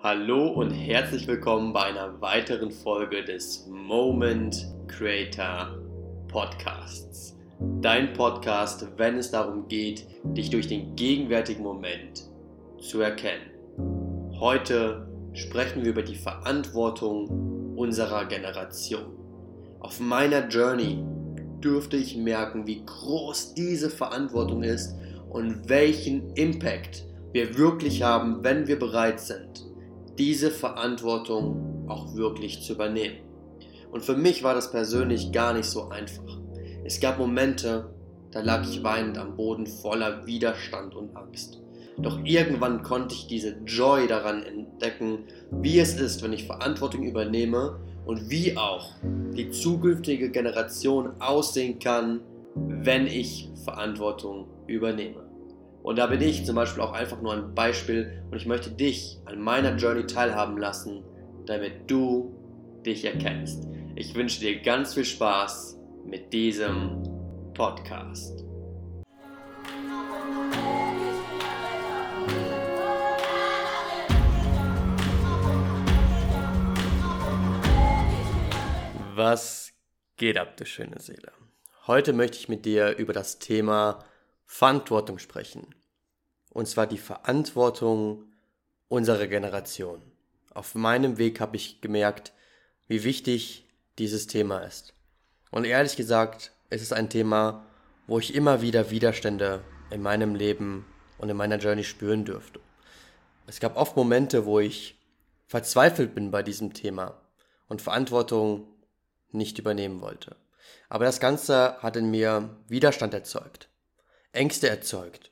Hallo und herzlich willkommen bei einer weiteren Folge des Moment Creator Podcasts. Dein Podcast, wenn es darum geht, dich durch den gegenwärtigen Moment zu erkennen. Heute sprechen wir über die Verantwortung unserer Generation. Auf meiner Journey dürfte ich merken, wie groß diese Verantwortung ist und welchen Impact wir wirklich haben, wenn wir bereit sind, diese Verantwortung auch wirklich zu übernehmen. Und für mich war das persönlich gar nicht so einfach. Es gab Momente, da lag ich weinend am Boden voller Widerstand und Angst. Doch irgendwann konnte ich diese Joy daran entdecken, wie es ist, wenn ich Verantwortung übernehme und wie auch die zukünftige Generation aussehen kann, wenn ich Verantwortung übernehme. Und da bin ich zum Beispiel auch einfach nur ein Beispiel und ich möchte dich an meiner Journey teilhaben lassen, damit du dich erkennst. Ich wünsche dir ganz viel Spaß mit diesem Podcast. Was geht ab, du schöne Seele? Heute möchte ich mit dir über das Thema Verantwortung sprechen. Und zwar die Verantwortung unserer Generation. Auf meinem Weg habe ich gemerkt, wie wichtig dieses Thema ist. Und ehrlich gesagt, es ist ein Thema, wo ich immer wieder Widerstände in meinem Leben und in meiner Journey spüren dürfte. Es gab oft Momente, wo ich verzweifelt bin bei diesem Thema und Verantwortung nicht übernehmen wollte. Aber das Ganze hat in mir Widerstand erzeugt. Ängste erzeugt.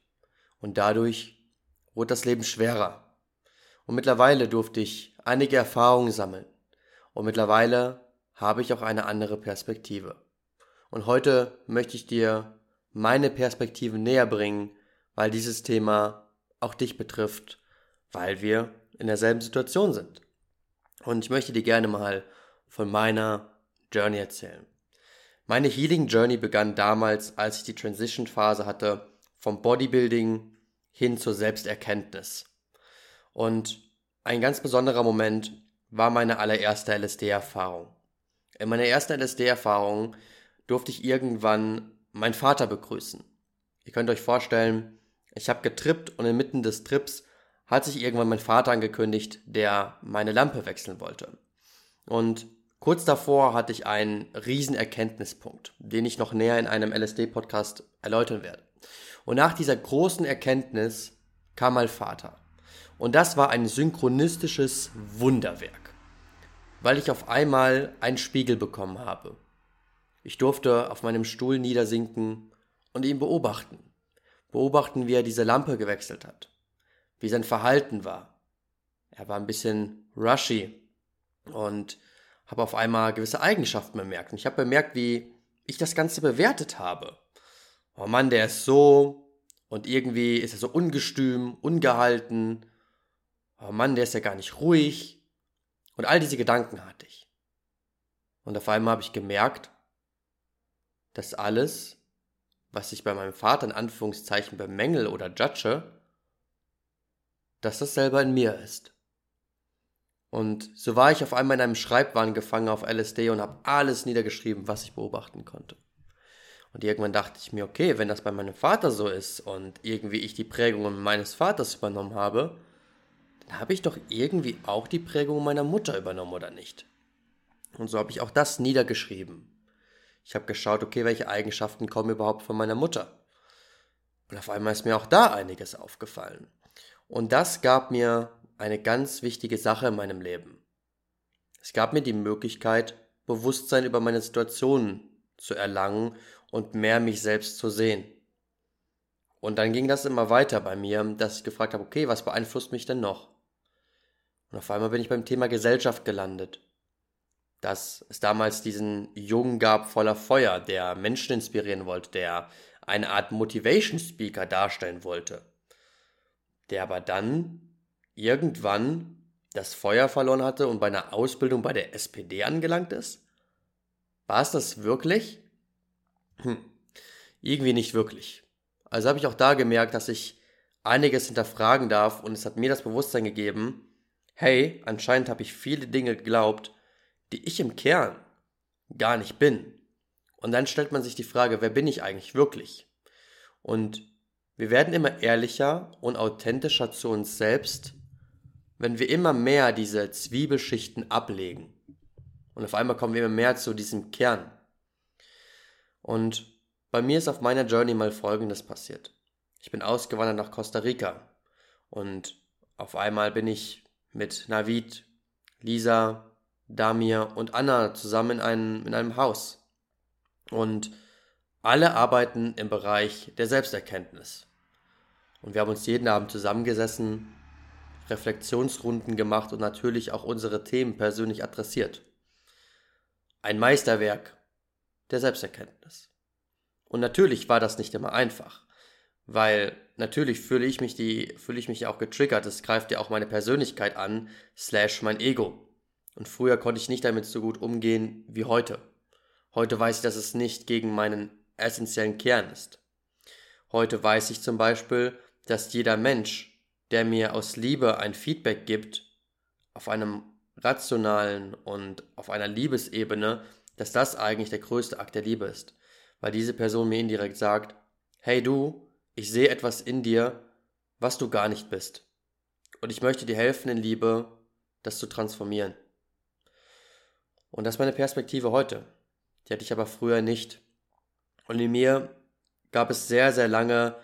Und dadurch wurde das Leben schwerer. Und mittlerweile durfte ich einige Erfahrungen sammeln. Und mittlerweile habe ich auch eine andere Perspektive. Und heute möchte ich dir meine Perspektive näher bringen, weil dieses Thema auch dich betrifft, weil wir in derselben Situation sind. Und ich möchte dir gerne mal von meiner Journey erzählen. Meine Healing Journey begann damals, als ich die Transition Phase hatte vom Bodybuilding hin zur Selbsterkenntnis. Und ein ganz besonderer Moment war meine allererste LSD-Erfahrung. In meiner ersten LSD-Erfahrung durfte ich irgendwann meinen Vater begrüßen. Ihr könnt euch vorstellen, ich habe getrippt und inmitten des Trips hat sich irgendwann mein Vater angekündigt, der meine Lampe wechseln wollte. Und Kurz davor hatte ich einen riesen Erkenntnispunkt, den ich noch näher in einem LSD-Podcast erläutern werde. Und nach dieser großen Erkenntnis kam mein Vater. Und das war ein synchronistisches Wunderwerk, weil ich auf einmal einen Spiegel bekommen habe. Ich durfte auf meinem Stuhl niedersinken und ihn beobachten. Beobachten, wie er diese Lampe gewechselt hat, wie sein Verhalten war. Er war ein bisschen rushy und habe auf einmal gewisse Eigenschaften bemerkt. Und ich habe bemerkt, wie ich das Ganze bewertet habe. Oh Mann, der ist so und irgendwie ist er so ungestüm, ungehalten. Oh Mann, der ist ja gar nicht ruhig. Und all diese Gedanken hatte ich. Und auf einmal habe ich gemerkt, dass alles, was ich bei meinem Vater in Anführungszeichen bemängel oder judge, dass das selber in mir ist. Und so war ich auf einmal in einem Schreibwahn gefangen auf LSD und habe alles niedergeschrieben, was ich beobachten konnte. Und irgendwann dachte ich mir, okay, wenn das bei meinem Vater so ist und irgendwie ich die Prägungen meines Vaters übernommen habe, dann habe ich doch irgendwie auch die Prägung meiner Mutter übernommen, oder nicht? Und so habe ich auch das niedergeschrieben. Ich habe geschaut, okay, welche Eigenschaften kommen überhaupt von meiner Mutter. Und auf einmal ist mir auch da einiges aufgefallen. Und das gab mir eine ganz wichtige Sache in meinem Leben. Es gab mir die Möglichkeit, Bewusstsein über meine Situation zu erlangen und mehr mich selbst zu sehen. Und dann ging das immer weiter bei mir, dass ich gefragt habe, okay, was beeinflusst mich denn noch? Und auf einmal bin ich beim Thema Gesellschaft gelandet. Dass es damals diesen Jungen gab voller Feuer, der Menschen inspirieren wollte, der eine Art Motivation Speaker darstellen wollte, der aber dann irgendwann das Feuer verloren hatte und bei einer Ausbildung bei der SPD angelangt ist? War es das wirklich? Hm, irgendwie nicht wirklich. Also habe ich auch da gemerkt, dass ich einiges hinterfragen darf und es hat mir das Bewusstsein gegeben, hey, anscheinend habe ich viele Dinge geglaubt, die ich im Kern gar nicht bin. Und dann stellt man sich die Frage, wer bin ich eigentlich wirklich? Und wir werden immer ehrlicher und authentischer zu uns selbst, wenn wir immer mehr diese Zwiebelschichten ablegen. Und auf einmal kommen wir immer mehr zu diesem Kern. Und bei mir ist auf meiner Journey mal Folgendes passiert. Ich bin ausgewandert nach Costa Rica und auf einmal bin ich mit Navid, Lisa, Damir und Anna zusammen in einem, in einem Haus. Und alle arbeiten im Bereich der Selbsterkenntnis. Und wir haben uns jeden Abend zusammengesessen, Reflexionsrunden gemacht und natürlich auch unsere Themen persönlich adressiert. Ein Meisterwerk der Selbsterkenntnis. Und natürlich war das nicht immer einfach, weil natürlich fühle ich mich die, fühle ich mich auch getriggert. Es greift ja auch meine Persönlichkeit an, slash mein Ego. Und früher konnte ich nicht damit so gut umgehen wie heute. Heute weiß ich, dass es nicht gegen meinen essentiellen Kern ist. Heute weiß ich zum Beispiel, dass jeder Mensch, der mir aus Liebe ein Feedback gibt, auf einem rationalen und auf einer Liebesebene, dass das eigentlich der größte Akt der Liebe ist. Weil diese Person mir indirekt sagt, hey du, ich sehe etwas in dir, was du gar nicht bist. Und ich möchte dir helfen in Liebe, das zu transformieren. Und das ist meine Perspektive heute. Die hatte ich aber früher nicht. Und in mir gab es sehr, sehr lange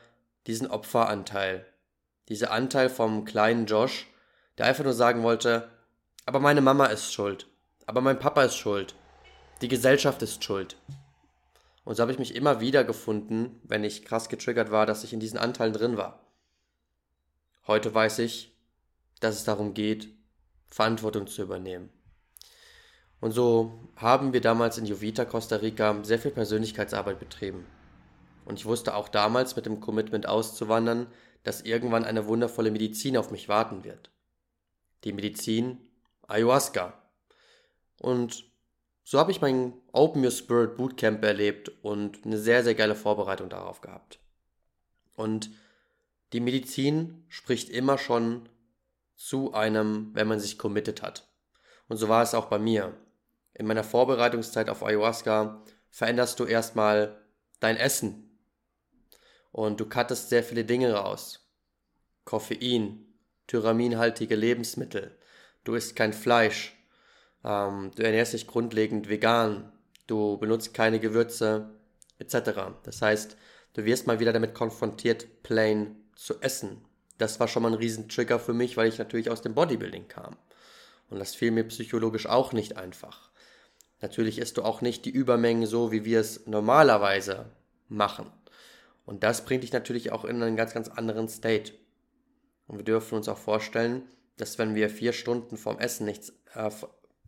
diesen Opferanteil. Dieser Anteil vom kleinen Josh, der einfach nur sagen wollte, aber meine Mama ist schuld. Aber mein Papa ist schuld. Die Gesellschaft ist schuld. Und so habe ich mich immer wieder gefunden, wenn ich krass getriggert war, dass ich in diesen Anteilen drin war. Heute weiß ich, dass es darum geht, Verantwortung zu übernehmen. Und so haben wir damals in Jovita, Costa Rica, sehr viel Persönlichkeitsarbeit betrieben. Und ich wusste auch damals mit dem Commitment auszuwandern, dass irgendwann eine wundervolle Medizin auf mich warten wird. Die Medizin Ayahuasca. Und so habe ich mein Open Your Spirit Bootcamp erlebt und eine sehr, sehr geile Vorbereitung darauf gehabt. Und die Medizin spricht immer schon zu einem, wenn man sich committed hat. Und so war es auch bei mir in meiner Vorbereitungszeit auf Ayahuasca veränderst du erstmal dein Essen. Und du cuttest sehr viele Dinge raus. Koffein, tyraminhaltige Lebensmittel. Du isst kein Fleisch. Ähm, du ernährst dich grundlegend vegan. Du benutzt keine Gewürze, etc. Das heißt, du wirst mal wieder damit konfrontiert, plain zu essen. Das war schon mal ein Riesentrigger für mich, weil ich natürlich aus dem Bodybuilding kam. Und das fiel mir psychologisch auch nicht einfach. Natürlich isst du auch nicht die Übermengen so, wie wir es normalerweise machen. Und das bringt dich natürlich auch in einen ganz, ganz anderen State. Und wir dürfen uns auch vorstellen, dass wenn wir vier Stunden vom Essen nichts, äh,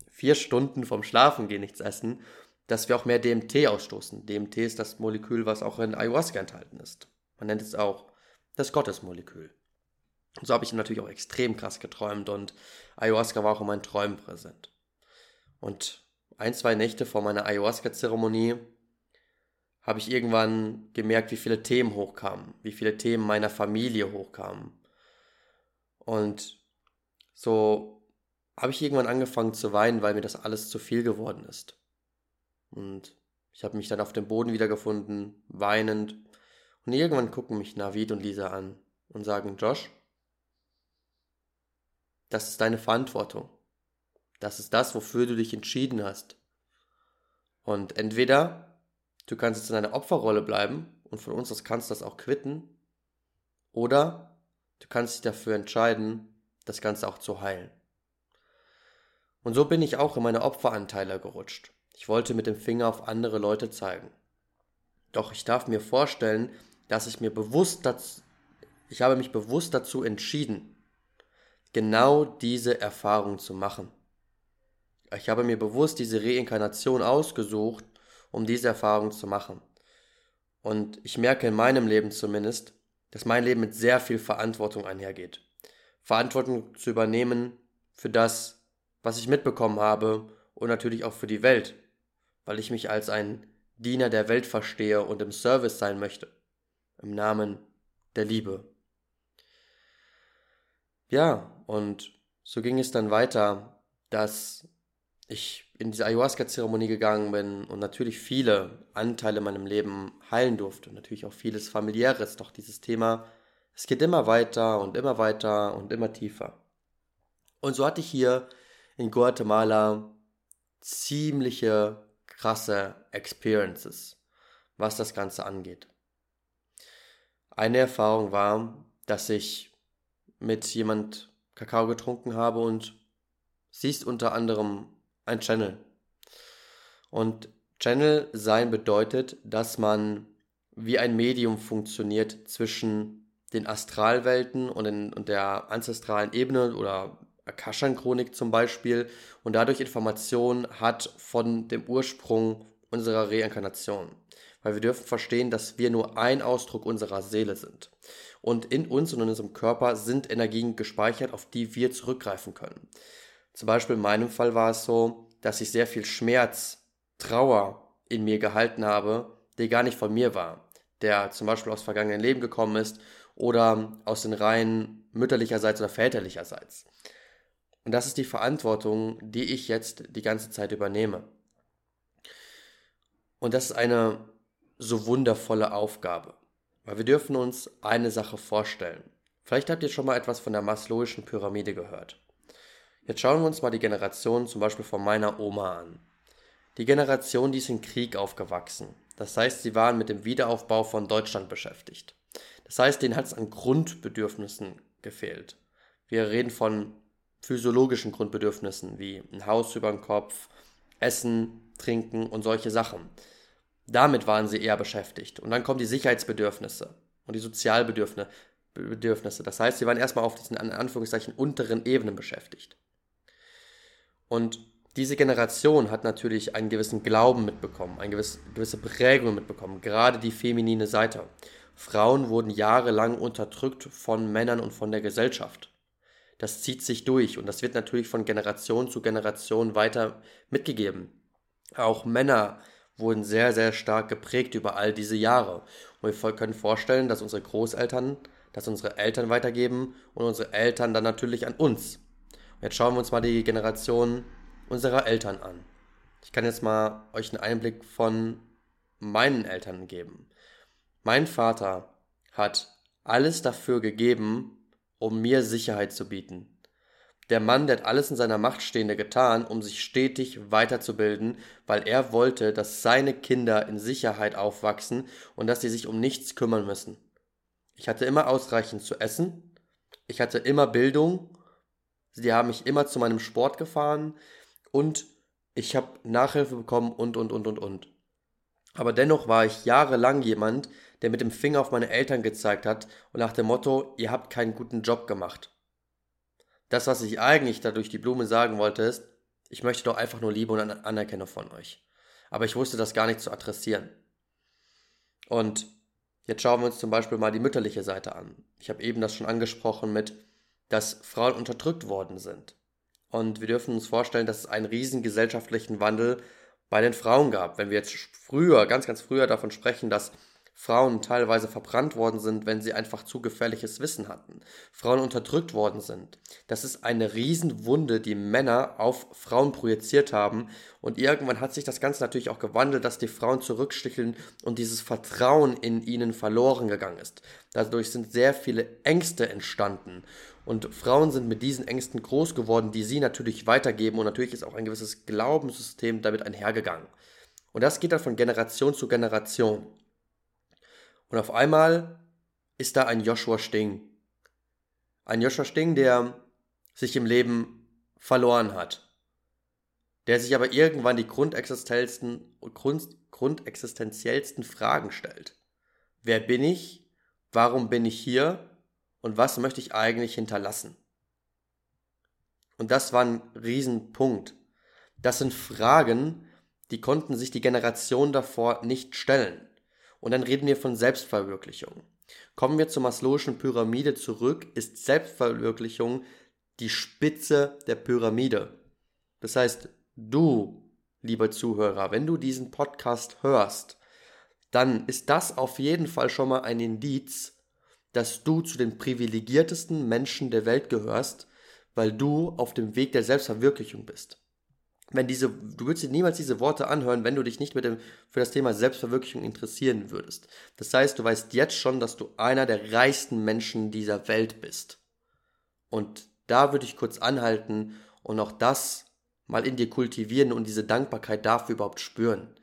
vier Stunden vom Schlafen gehen nichts essen, dass wir auch mehr DMT ausstoßen. DMT ist das Molekül, was auch in Ayahuasca enthalten ist. Man nennt es auch das Gottesmolekül. Und so habe ich natürlich auch extrem krass geträumt und Ayahuasca war auch in meinen Träumen präsent. Und ein, zwei Nächte vor meiner Ayahuasca-Zeremonie habe ich irgendwann gemerkt, wie viele Themen hochkamen, wie viele Themen meiner Familie hochkamen. Und so habe ich irgendwann angefangen zu weinen, weil mir das alles zu viel geworden ist. Und ich habe mich dann auf dem Boden wiedergefunden, weinend. Und irgendwann gucken mich Navid und Lisa an und sagen, Josh, das ist deine Verantwortung. Das ist das, wofür du dich entschieden hast. Und entweder du kannst jetzt in deiner Opferrolle bleiben und von uns aus kannst du das auch quitten, oder du kannst dich dafür entscheiden, das Ganze auch zu heilen. Und so bin ich auch in meine Opferanteile gerutscht. Ich wollte mit dem Finger auf andere Leute zeigen. Doch ich darf mir vorstellen, dass ich mir bewusst dazu, ich habe mich bewusst dazu entschieden, genau diese Erfahrung zu machen. Ich habe mir bewusst diese Reinkarnation ausgesucht, um diese Erfahrung zu machen. Und ich merke in meinem Leben zumindest, dass mein Leben mit sehr viel Verantwortung einhergeht. Verantwortung zu übernehmen für das, was ich mitbekommen habe und natürlich auch für die Welt, weil ich mich als ein Diener der Welt verstehe und im Service sein möchte. Im Namen der Liebe. Ja, und so ging es dann weiter, dass ich in diese Ayahuasca-Zeremonie gegangen bin und natürlich viele Anteile in meinem Leben heilen durfte. Natürlich auch vieles familiäres, doch dieses Thema, es geht immer weiter und immer weiter und immer tiefer. Und so hatte ich hier in Guatemala ziemliche krasse Experiences, was das Ganze angeht. Eine Erfahrung war, dass ich mit jemand Kakao getrunken habe und sie ist unter anderem ein Channel. Und Channel sein bedeutet, dass man wie ein Medium funktioniert zwischen den Astralwelten und, in, und der ancestralen Ebene oder Akashan-Chronik zum Beispiel und dadurch Informationen hat von dem Ursprung unserer Reinkarnation. Weil wir dürfen verstehen, dass wir nur ein Ausdruck unserer Seele sind. Und in uns und in unserem Körper sind Energien gespeichert, auf die wir zurückgreifen können. Zum Beispiel in meinem Fall war es so, dass ich sehr viel Schmerz, Trauer in mir gehalten habe, der gar nicht von mir war, der zum Beispiel aus vergangenen Leben gekommen ist oder aus den Reihen mütterlicherseits oder väterlicherseits. Und das ist die Verantwortung, die ich jetzt die ganze Zeit übernehme. Und das ist eine so wundervolle Aufgabe, weil wir dürfen uns eine Sache vorstellen. Vielleicht habt ihr schon mal etwas von der Maslowischen Pyramide gehört. Jetzt schauen wir uns mal die Generation zum Beispiel von meiner Oma an. Die Generation, die ist im Krieg aufgewachsen. Das heißt, sie waren mit dem Wiederaufbau von Deutschland beschäftigt. Das heißt, denen hat es an Grundbedürfnissen gefehlt. Wir reden von physiologischen Grundbedürfnissen wie ein Haus über dem Kopf, Essen, Trinken und solche Sachen. Damit waren sie eher beschäftigt. Und dann kommen die Sicherheitsbedürfnisse und die Sozialbedürfnisse. Das heißt, sie waren erstmal auf diesen in Anführungszeichen unteren Ebenen beschäftigt. Und diese Generation hat natürlich einen gewissen Glauben mitbekommen, eine gewisse, Prägung mitbekommen, gerade die feminine Seite. Frauen wurden jahrelang unterdrückt von Männern und von der Gesellschaft. Das zieht sich durch und das wird natürlich von Generation zu Generation weiter mitgegeben. Auch Männer wurden sehr, sehr stark geprägt über all diese Jahre. Und wir können vorstellen, dass unsere Großeltern das unsere Eltern weitergeben und unsere Eltern dann natürlich an uns. Jetzt schauen wir uns mal die Generation unserer Eltern an. Ich kann jetzt mal euch einen Einblick von meinen Eltern geben. Mein Vater hat alles dafür gegeben, um mir Sicherheit zu bieten. Der Mann, der hat alles in seiner Macht Stehende getan, um sich stetig weiterzubilden, weil er wollte, dass seine Kinder in Sicherheit aufwachsen und dass sie sich um nichts kümmern müssen. Ich hatte immer ausreichend zu essen, ich hatte immer Bildung Sie haben mich immer zu meinem Sport gefahren und ich habe Nachhilfe bekommen und, und, und, und, und. Aber dennoch war ich jahrelang jemand, der mit dem Finger auf meine Eltern gezeigt hat und nach dem Motto, ihr habt keinen guten Job gemacht. Das, was ich eigentlich dadurch die Blume sagen wollte, ist, ich möchte doch einfach nur Liebe und Anerkennung von euch. Aber ich wusste das gar nicht zu adressieren. Und jetzt schauen wir uns zum Beispiel mal die mütterliche Seite an. Ich habe eben das schon angesprochen mit, dass Frauen unterdrückt worden sind. Und wir dürfen uns vorstellen, dass es einen riesen gesellschaftlichen Wandel bei den Frauen gab. Wenn wir jetzt früher, ganz, ganz früher davon sprechen, dass Frauen teilweise verbrannt worden sind, wenn sie einfach zu gefährliches Wissen hatten, Frauen unterdrückt worden sind. Das ist eine Riesenwunde, die Männer auf Frauen projiziert haben und irgendwann hat sich das Ganze natürlich auch gewandelt, dass die Frauen zurücksticheln und dieses Vertrauen in ihnen verloren gegangen ist. Dadurch sind sehr viele Ängste entstanden und Frauen sind mit diesen Ängsten groß geworden, die sie natürlich weitergeben und natürlich ist auch ein gewisses Glaubenssystem damit einhergegangen. Und das geht dann von Generation zu Generation. Und auf einmal ist da ein Joshua Sting. Ein Joshua Sting, der sich im Leben verloren hat. Der sich aber irgendwann die grundexistenziellsten, Grund, grundexistenziellsten Fragen stellt. Wer bin ich? Warum bin ich hier? Und was möchte ich eigentlich hinterlassen? Und das war ein Riesenpunkt. Das sind Fragen, die konnten sich die Generation davor nicht stellen. Und dann reden wir von Selbstverwirklichung. Kommen wir zur Maslow'schen Pyramide zurück, ist Selbstverwirklichung die Spitze der Pyramide. Das heißt, du, lieber Zuhörer, wenn du diesen Podcast hörst, dann ist das auf jeden Fall schon mal ein Indiz, dass du zu den privilegiertesten Menschen der Welt gehörst, weil du auf dem Weg der Selbstverwirklichung bist. Wenn diese, du würdest dir niemals diese Worte anhören, wenn du dich nicht mit dem, für das Thema Selbstverwirklichung interessieren würdest. Das heißt, du weißt jetzt schon, dass du einer der reichsten Menschen dieser Welt bist. Und da würde ich kurz anhalten und auch das mal in dir kultivieren und diese Dankbarkeit dafür überhaupt spüren.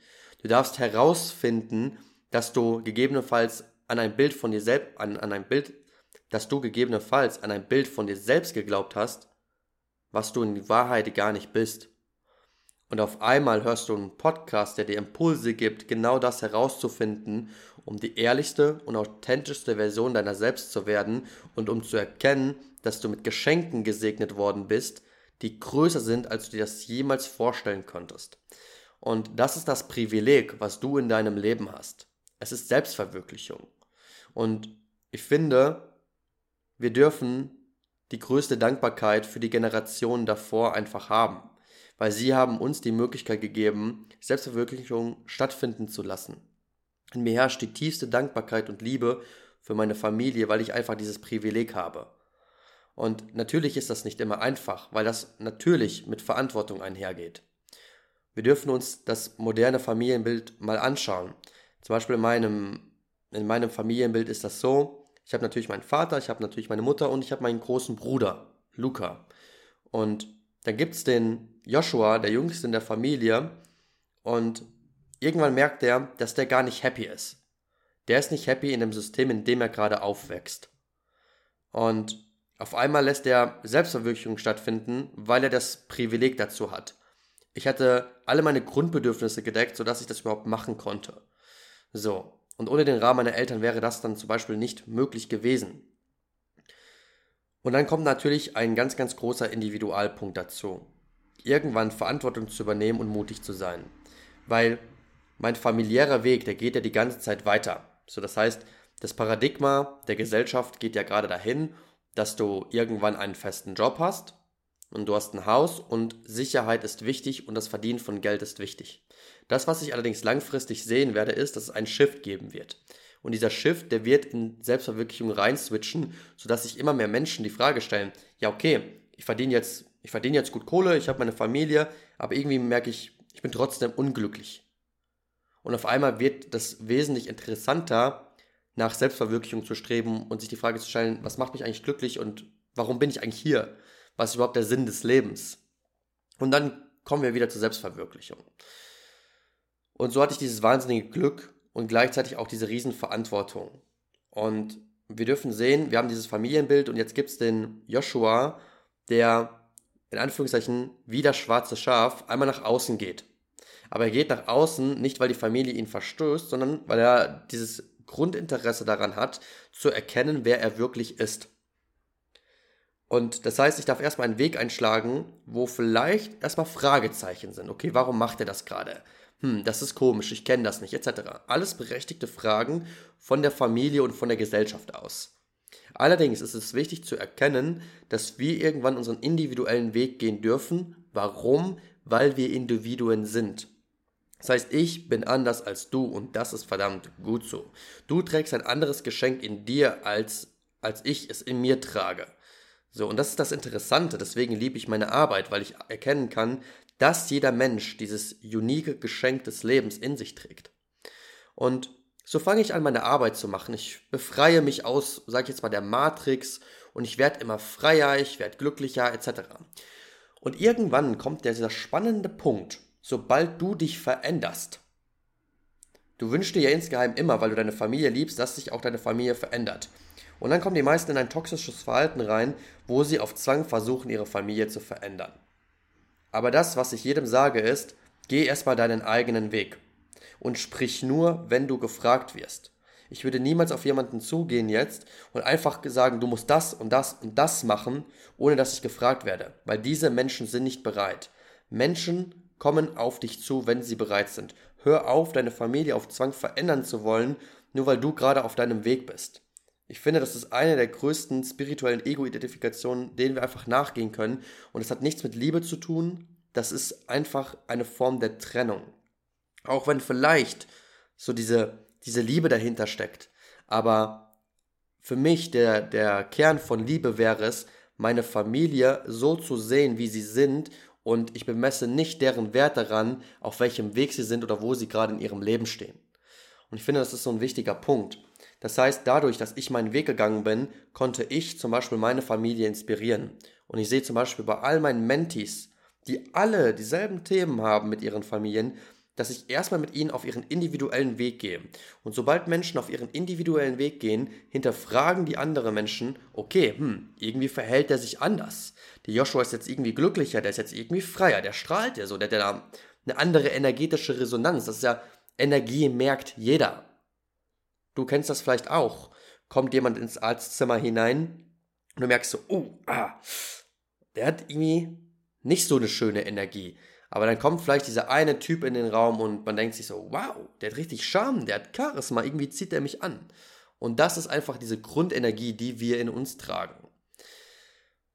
Du darfst herausfinden, dass du gegebenenfalls an ein Bild von dir selbst, an, an ein Bild, dass du gegebenenfalls an ein Bild von dir selbst geglaubt hast, was du in Wahrheit gar nicht bist. Und auf einmal hörst du einen Podcast, der dir Impulse gibt, genau das herauszufinden, um die ehrlichste und authentischste Version deiner selbst zu werden und um zu erkennen, dass du mit Geschenken gesegnet worden bist, die größer sind, als du dir das jemals vorstellen könntest. Und das ist das Privileg, was du in deinem Leben hast. Es ist Selbstverwirklichung. Und ich finde, wir dürfen die größte Dankbarkeit für die Generationen davor einfach haben, weil sie haben uns die Möglichkeit gegeben, Selbstverwirklichung stattfinden zu lassen. In mir herrscht die tiefste Dankbarkeit und Liebe für meine Familie, weil ich einfach dieses Privileg habe. Und natürlich ist das nicht immer einfach, weil das natürlich mit Verantwortung einhergeht. Wir dürfen uns das moderne Familienbild mal anschauen. Zum Beispiel in meinem, in meinem Familienbild ist das so, ich habe natürlich meinen Vater, ich habe natürlich meine Mutter und ich habe meinen großen Bruder, Luca. Und dann gibt es den Joshua, der jüngste in der Familie, und irgendwann merkt er, dass der gar nicht happy ist. Der ist nicht happy in dem System, in dem er gerade aufwächst. Und auf einmal lässt er Selbstverwirklichung stattfinden, weil er das Privileg dazu hat. Ich hatte alle meine Grundbedürfnisse gedeckt, sodass ich das überhaupt machen konnte. So. Und ohne den Rahmen meiner Eltern wäre das dann zum Beispiel nicht möglich gewesen. Und dann kommt natürlich ein ganz, ganz großer Individualpunkt dazu. Irgendwann Verantwortung zu übernehmen und mutig zu sein. Weil mein familiärer Weg, der geht ja die ganze Zeit weiter. So, das heißt, das Paradigma der Gesellschaft geht ja gerade dahin dass du irgendwann einen festen Job hast und du hast ein Haus und Sicherheit ist wichtig und das Verdienen von Geld ist wichtig. Das, was ich allerdings langfristig sehen werde, ist, dass es einen Shift geben wird. Und dieser Shift, der wird in Selbstverwirklichung reinswitchen, sodass sich immer mehr Menschen die Frage stellen, ja okay, ich verdiene jetzt, ich verdiene jetzt gut Kohle, ich habe meine Familie, aber irgendwie merke ich, ich bin trotzdem unglücklich. Und auf einmal wird das wesentlich interessanter, nach Selbstverwirklichung zu streben und sich die Frage zu stellen, was macht mich eigentlich glücklich und warum bin ich eigentlich hier? Was ist überhaupt der Sinn des Lebens? Und dann kommen wir wieder zur Selbstverwirklichung. Und so hatte ich dieses wahnsinnige Glück und gleichzeitig auch diese Riesenverantwortung. Und wir dürfen sehen, wir haben dieses Familienbild und jetzt gibt es den Joshua, der in Anführungszeichen wie das schwarze Schaf einmal nach außen geht. Aber er geht nach außen nicht, weil die Familie ihn verstößt, sondern weil er dieses Grundinteresse daran hat, zu erkennen, wer er wirklich ist. Und das heißt, ich darf erstmal einen Weg einschlagen, wo vielleicht erstmal Fragezeichen sind. Okay, warum macht er das gerade? Hm, das ist komisch, ich kenne das nicht, etc. Alles berechtigte Fragen von der Familie und von der Gesellschaft aus. Allerdings ist es wichtig zu erkennen, dass wir irgendwann unseren individuellen Weg gehen dürfen. Warum? Weil wir Individuen sind. Das heißt, ich bin anders als du und das ist verdammt gut so. Du trägst ein anderes Geschenk in dir, als, als ich es in mir trage. So, und das ist das Interessante. Deswegen liebe ich meine Arbeit, weil ich erkennen kann, dass jeder Mensch dieses unique Geschenk des Lebens in sich trägt. Und so fange ich an, meine Arbeit zu machen. Ich befreie mich aus, sag ich jetzt mal, der Matrix und ich werde immer freier, ich werde glücklicher, etc. Und irgendwann kommt dieser spannende Punkt, sobald du dich veränderst. Du wünschst dir ja insgeheim immer, weil du deine Familie liebst, dass sich auch deine Familie verändert. Und dann kommen die meisten in ein toxisches Verhalten rein, wo sie auf Zwang versuchen, ihre Familie zu verändern. Aber das, was ich jedem sage, ist, geh erstmal deinen eigenen Weg. Und sprich nur, wenn du gefragt wirst. Ich würde niemals auf jemanden zugehen jetzt und einfach sagen, du musst das und das und das machen, ohne dass ich gefragt werde. Weil diese Menschen sind nicht bereit. Menschen kommen auf dich zu, wenn sie bereit sind. Hör auf, deine Familie auf Zwang verändern zu wollen, nur weil du gerade auf deinem Weg bist. Ich finde, das ist eine der größten spirituellen Ego-Identifikationen, denen wir einfach nachgehen können. Und es hat nichts mit Liebe zu tun. Das ist einfach eine Form der Trennung. Auch wenn vielleicht so diese, diese Liebe dahinter steckt. Aber für mich der, der Kern von Liebe wäre es, meine Familie so zu sehen, wie sie sind und ich bemesse nicht deren Wert daran, auf welchem Weg sie sind oder wo sie gerade in ihrem Leben stehen. Und ich finde, das ist so ein wichtiger Punkt. Das heißt, dadurch, dass ich meinen Weg gegangen bin, konnte ich zum Beispiel meine Familie inspirieren. Und ich sehe zum Beispiel bei all meinen Mentees, die alle dieselben Themen haben mit ihren Familien, dass ich erstmal mit ihnen auf ihren individuellen Weg gehe. Und sobald Menschen auf ihren individuellen Weg gehen, hinterfragen die anderen Menschen, okay, hm, irgendwie verhält der sich anders. Der Joshua ist jetzt irgendwie glücklicher, der ist jetzt irgendwie freier, der strahlt ja so, der hat ja eine andere energetische Resonanz. Das ist ja, Energie merkt jeder. Du kennst das vielleicht auch. Kommt jemand ins Arztzimmer hinein und du merkst so, oh, ah, der hat irgendwie nicht so eine schöne Energie. Aber dann kommt vielleicht dieser eine Typ in den Raum und man denkt sich so, wow, der hat richtig Charme, der hat Charisma, irgendwie zieht er mich an. Und das ist einfach diese Grundenergie, die wir in uns tragen.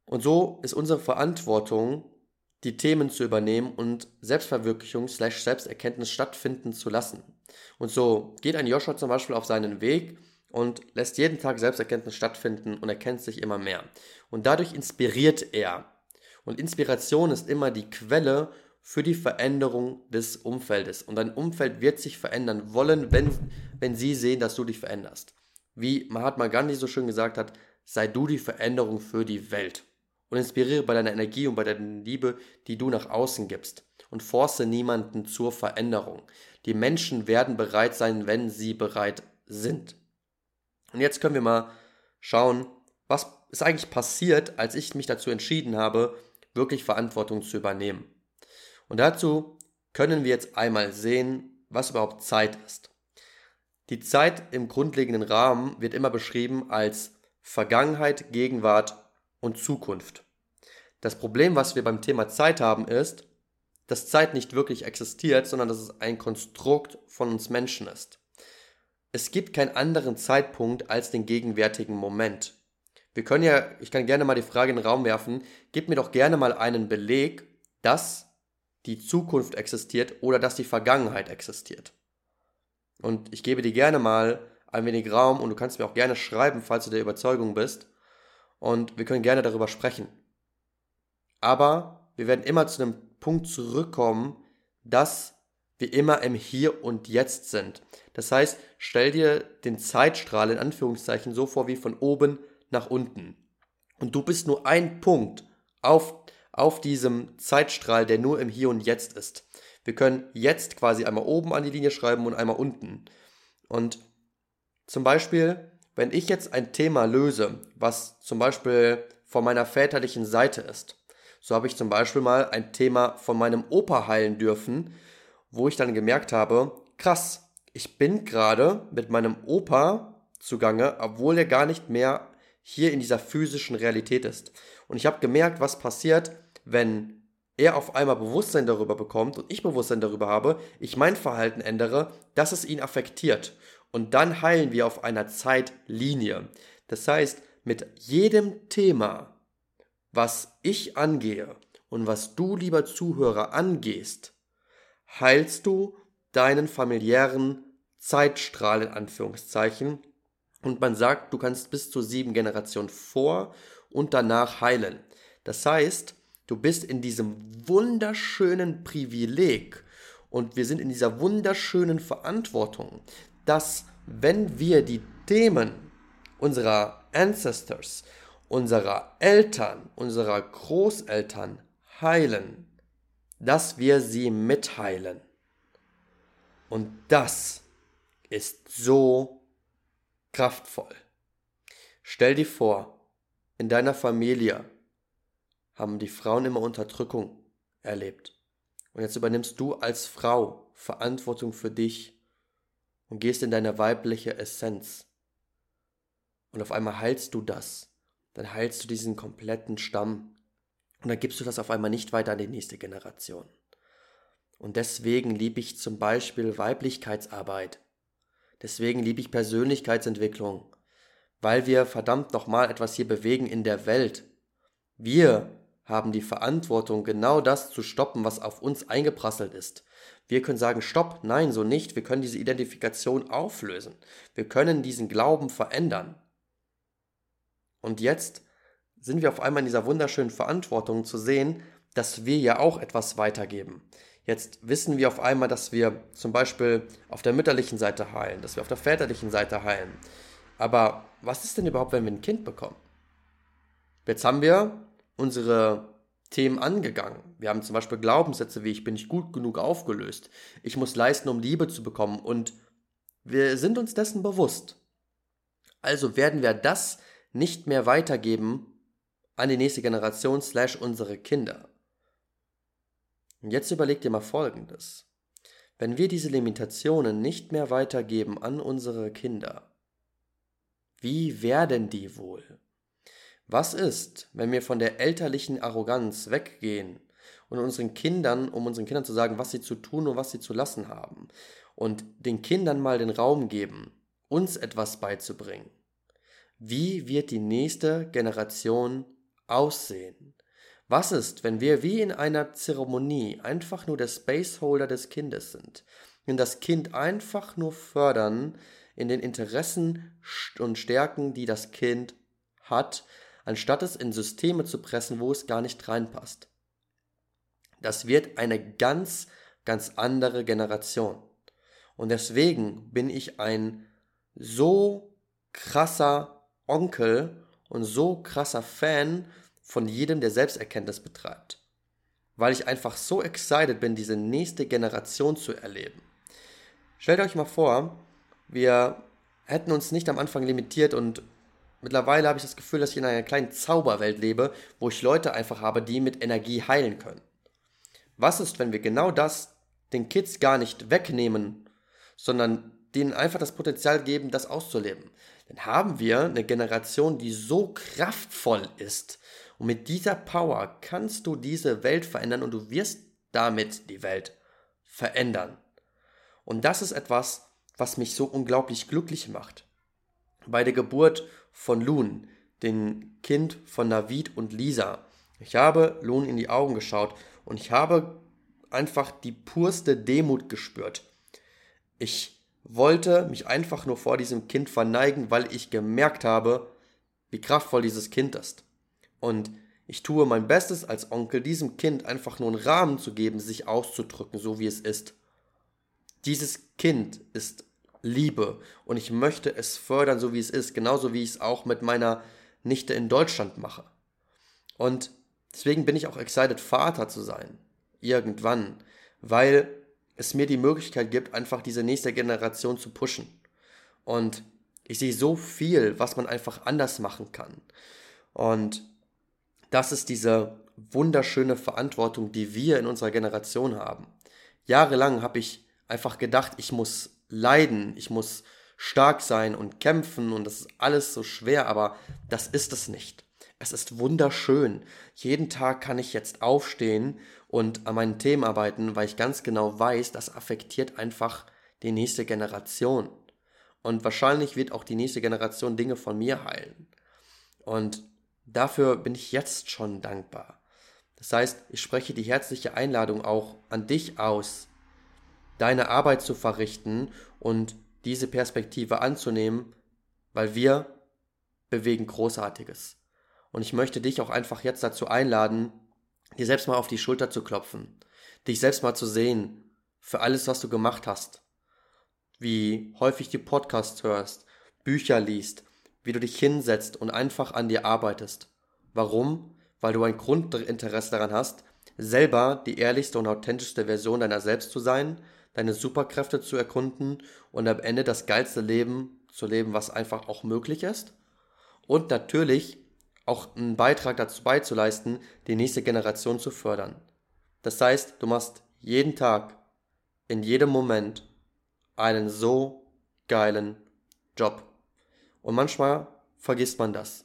Und so ist unsere Verantwortung, die Themen zu übernehmen und Selbstverwirklichung slash Selbsterkenntnis stattfinden zu lassen. Und so geht ein Joshua zum Beispiel auf seinen Weg und lässt jeden Tag Selbsterkenntnis stattfinden und erkennt sich immer mehr. Und dadurch inspiriert er. Und Inspiration ist immer die Quelle für die Veränderung des Umfeldes. Und dein Umfeld wird sich verändern wollen, wenn, wenn sie sehen, dass du dich veränderst. Wie Mahatma Gandhi so schön gesagt hat, sei du die Veränderung für die Welt. Und inspiriere bei deiner Energie und bei deiner Liebe, die du nach außen gibst. Und force niemanden zur Veränderung. Die Menschen werden bereit sein, wenn sie bereit sind. Und jetzt können wir mal schauen, was ist eigentlich passiert, als ich mich dazu entschieden habe, wirklich Verantwortung zu übernehmen. Und dazu können wir jetzt einmal sehen, was überhaupt Zeit ist. Die Zeit im grundlegenden Rahmen wird immer beschrieben als Vergangenheit, Gegenwart und Zukunft. Das Problem, was wir beim Thema Zeit haben, ist, dass Zeit nicht wirklich existiert, sondern dass es ein Konstrukt von uns Menschen ist. Es gibt keinen anderen Zeitpunkt als den gegenwärtigen Moment. Wir können ja, ich kann gerne mal die Frage in den Raum werfen, gib mir doch gerne mal einen Beleg, dass die Zukunft existiert oder dass die Vergangenheit existiert. Und ich gebe dir gerne mal ein wenig Raum und du kannst mir auch gerne schreiben, falls du der Überzeugung bist. Und wir können gerne darüber sprechen. Aber wir werden immer zu einem Punkt zurückkommen, dass wir immer im Hier und Jetzt sind. Das heißt, stell dir den Zeitstrahl in Anführungszeichen so vor wie von oben nach unten. Und du bist nur ein Punkt auf auf diesem Zeitstrahl, der nur im Hier und Jetzt ist. Wir können jetzt quasi einmal oben an die Linie schreiben und einmal unten. Und zum Beispiel, wenn ich jetzt ein Thema löse, was zum Beispiel von meiner väterlichen Seite ist, so habe ich zum Beispiel mal ein Thema von meinem Opa heilen dürfen, wo ich dann gemerkt habe, krass, ich bin gerade mit meinem Opa zugange, obwohl er gar nicht mehr hier in dieser physischen Realität ist. Und ich habe gemerkt, was passiert, wenn er auf einmal Bewusstsein darüber bekommt und ich Bewusstsein darüber habe, ich mein Verhalten ändere, dass es ihn affektiert. Und dann heilen wir auf einer Zeitlinie. Das heißt, mit jedem Thema, was ich angehe und was du, lieber Zuhörer, angehst, heilst du deinen familiären Zeitstrahl in Anführungszeichen. Und man sagt, du kannst bis zu sieben Generationen vor und danach heilen. Das heißt, Du bist in diesem wunderschönen Privileg und wir sind in dieser wunderschönen Verantwortung, dass wenn wir die Themen unserer Ancestors, unserer Eltern, unserer Großeltern heilen, dass wir sie mitheilen. Und das ist so kraftvoll. Stell dir vor, in deiner Familie haben die Frauen immer Unterdrückung erlebt. Und jetzt übernimmst du als Frau Verantwortung für dich und gehst in deine weibliche Essenz. Und auf einmal heilst du das. Dann heilst du diesen kompletten Stamm. Und dann gibst du das auf einmal nicht weiter an die nächste Generation. Und deswegen liebe ich zum Beispiel Weiblichkeitsarbeit. Deswegen liebe ich Persönlichkeitsentwicklung. Weil wir verdammt nochmal etwas hier bewegen in der Welt. Wir haben die Verantwortung, genau das zu stoppen, was auf uns eingeprasselt ist. Wir können sagen, stopp, nein, so nicht. Wir können diese Identifikation auflösen. Wir können diesen Glauben verändern. Und jetzt sind wir auf einmal in dieser wunderschönen Verantwortung zu sehen, dass wir ja auch etwas weitergeben. Jetzt wissen wir auf einmal, dass wir zum Beispiel auf der mütterlichen Seite heilen, dass wir auf der väterlichen Seite heilen. Aber was ist denn überhaupt, wenn wir ein Kind bekommen? Jetzt haben wir unsere Themen angegangen. Wir haben zum Beispiel Glaubenssätze wie ich bin nicht gut genug aufgelöst, ich muss leisten, um Liebe zu bekommen und wir sind uns dessen bewusst. Also werden wir das nicht mehr weitergeben an die nächste Generation slash unsere Kinder. Und jetzt überleg dir mal Folgendes. Wenn wir diese Limitationen nicht mehr weitergeben an unsere Kinder, wie werden die wohl? Was ist, wenn wir von der elterlichen Arroganz weggehen und unseren Kindern, um unseren Kindern zu sagen, was sie zu tun und was sie zu lassen haben, und den Kindern mal den Raum geben, uns etwas beizubringen? Wie wird die nächste Generation aussehen? Was ist, wenn wir wie in einer Zeremonie einfach nur der Spaceholder des Kindes sind und das Kind einfach nur fördern in den Interessen und Stärken, die das Kind hat, anstatt es in Systeme zu pressen, wo es gar nicht reinpasst? Das wird eine ganz, ganz andere Generation. Und deswegen bin ich ein so krasser Onkel und so krasser Fan von jedem, der Selbsterkenntnis betreibt. Weil ich einfach so excited bin, diese nächste Generation zu erleben. Stellt euch mal vor, wir hätten uns nicht am Anfang limitiert und mittlerweile habe ich das Gefühl, dass ich in einer kleinen Zauberwelt lebe, wo ich Leute einfach habe, die mit Energie heilen können. Was ist, wenn wir genau das den Kids gar nicht wegnehmen, sondern denen einfach das Potenzial geben, das auszuleben? Dann haben wir eine Generation, die so kraftvoll ist, und mit dieser Power kannst du diese Welt verändern und du wirst damit die Welt verändern. Und das ist etwas, was mich so unglaublich glücklich macht. Bei der Geburt von Loon, dem Kind von Navid und Lisa, ich habe Loon in die Augen geschaut und ich habe einfach die purste Demut gespürt. Ich wollte mich einfach nur vor diesem Kind verneigen, weil ich gemerkt habe, wie kraftvoll dieses Kind ist. Und ich tue mein Bestes als Onkel, diesem Kind einfach nur einen Rahmen zu geben, sich auszudrücken, so wie es ist. Dieses Kind ist Liebe und ich möchte es fördern, so wie es ist, genauso wie ich es auch mit meiner Nichte in Deutschland mache. Und deswegen bin ich auch excited, Vater zu sein. Irgendwann. Weil es mir die Möglichkeit gibt, einfach diese nächste Generation zu pushen. Und ich sehe so viel, was man einfach anders machen kann. Und das ist diese wunderschöne Verantwortung, die wir in unserer Generation haben. Jahrelang habe ich einfach gedacht, ich muss leiden, ich muss stark sein und kämpfen und das ist alles so schwer, aber das ist es nicht. Es ist wunderschön. Jeden Tag kann ich jetzt aufstehen und an meinen Themen arbeiten, weil ich ganz genau weiß, das affektiert einfach die nächste Generation. Und wahrscheinlich wird auch die nächste Generation Dinge von mir heilen. Und Dafür bin ich jetzt schon dankbar. Das heißt, ich spreche die herzliche Einladung auch an dich aus, deine Arbeit zu verrichten und diese Perspektive anzunehmen, weil wir bewegen Großartiges. Und ich möchte dich auch einfach jetzt dazu einladen, dir selbst mal auf die Schulter zu klopfen, dich selbst mal zu sehen für alles, was du gemacht hast, wie häufig die Podcasts hörst, Bücher liest, wie du dich hinsetzt und einfach an dir arbeitest. Warum? Weil du ein Grundinteresse daran hast, selber die ehrlichste und authentischste Version deiner selbst zu sein, deine Superkräfte zu erkunden und am Ende das geilste Leben zu leben, was einfach auch möglich ist. Und natürlich auch einen Beitrag dazu beizuleisten, die nächste Generation zu fördern. Das heißt, du machst jeden Tag, in jedem Moment einen so geilen Job. Und manchmal vergisst man das.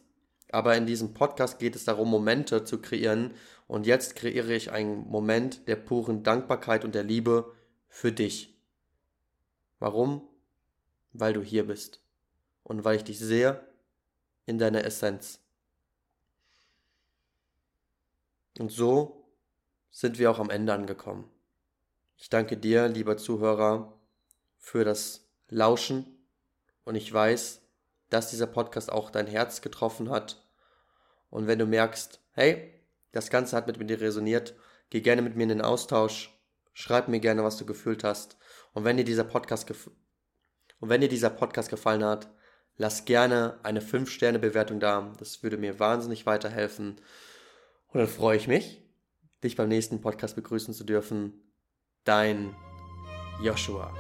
Aber in diesem Podcast geht es darum, Momente zu kreieren. Und jetzt kreiere ich einen Moment der puren Dankbarkeit und der Liebe für dich. Warum? Weil du hier bist. Und weil ich dich sehe in deiner Essenz. Und so sind wir auch am Ende angekommen. Ich danke dir, lieber Zuhörer, für das Lauschen. Und ich weiß, dass dieser Podcast auch dein Herz getroffen hat Und wenn du merkst, hey, das Ganze hat mit mir resoniert, geh gerne mit mir in den Austausch, schreib mir gerne, was du gefühlt hast. Und wenn dir dieser Podcast und wenn dir dieser Podcast gefallen hat, lass gerne eine 5-Sterne-Bewertung da. Das würde mir wahnsinnig weiterhelfen. Und dann freue ich mich, dich beim nächsten Podcast begrüßen zu dürfen. Dein Joshua.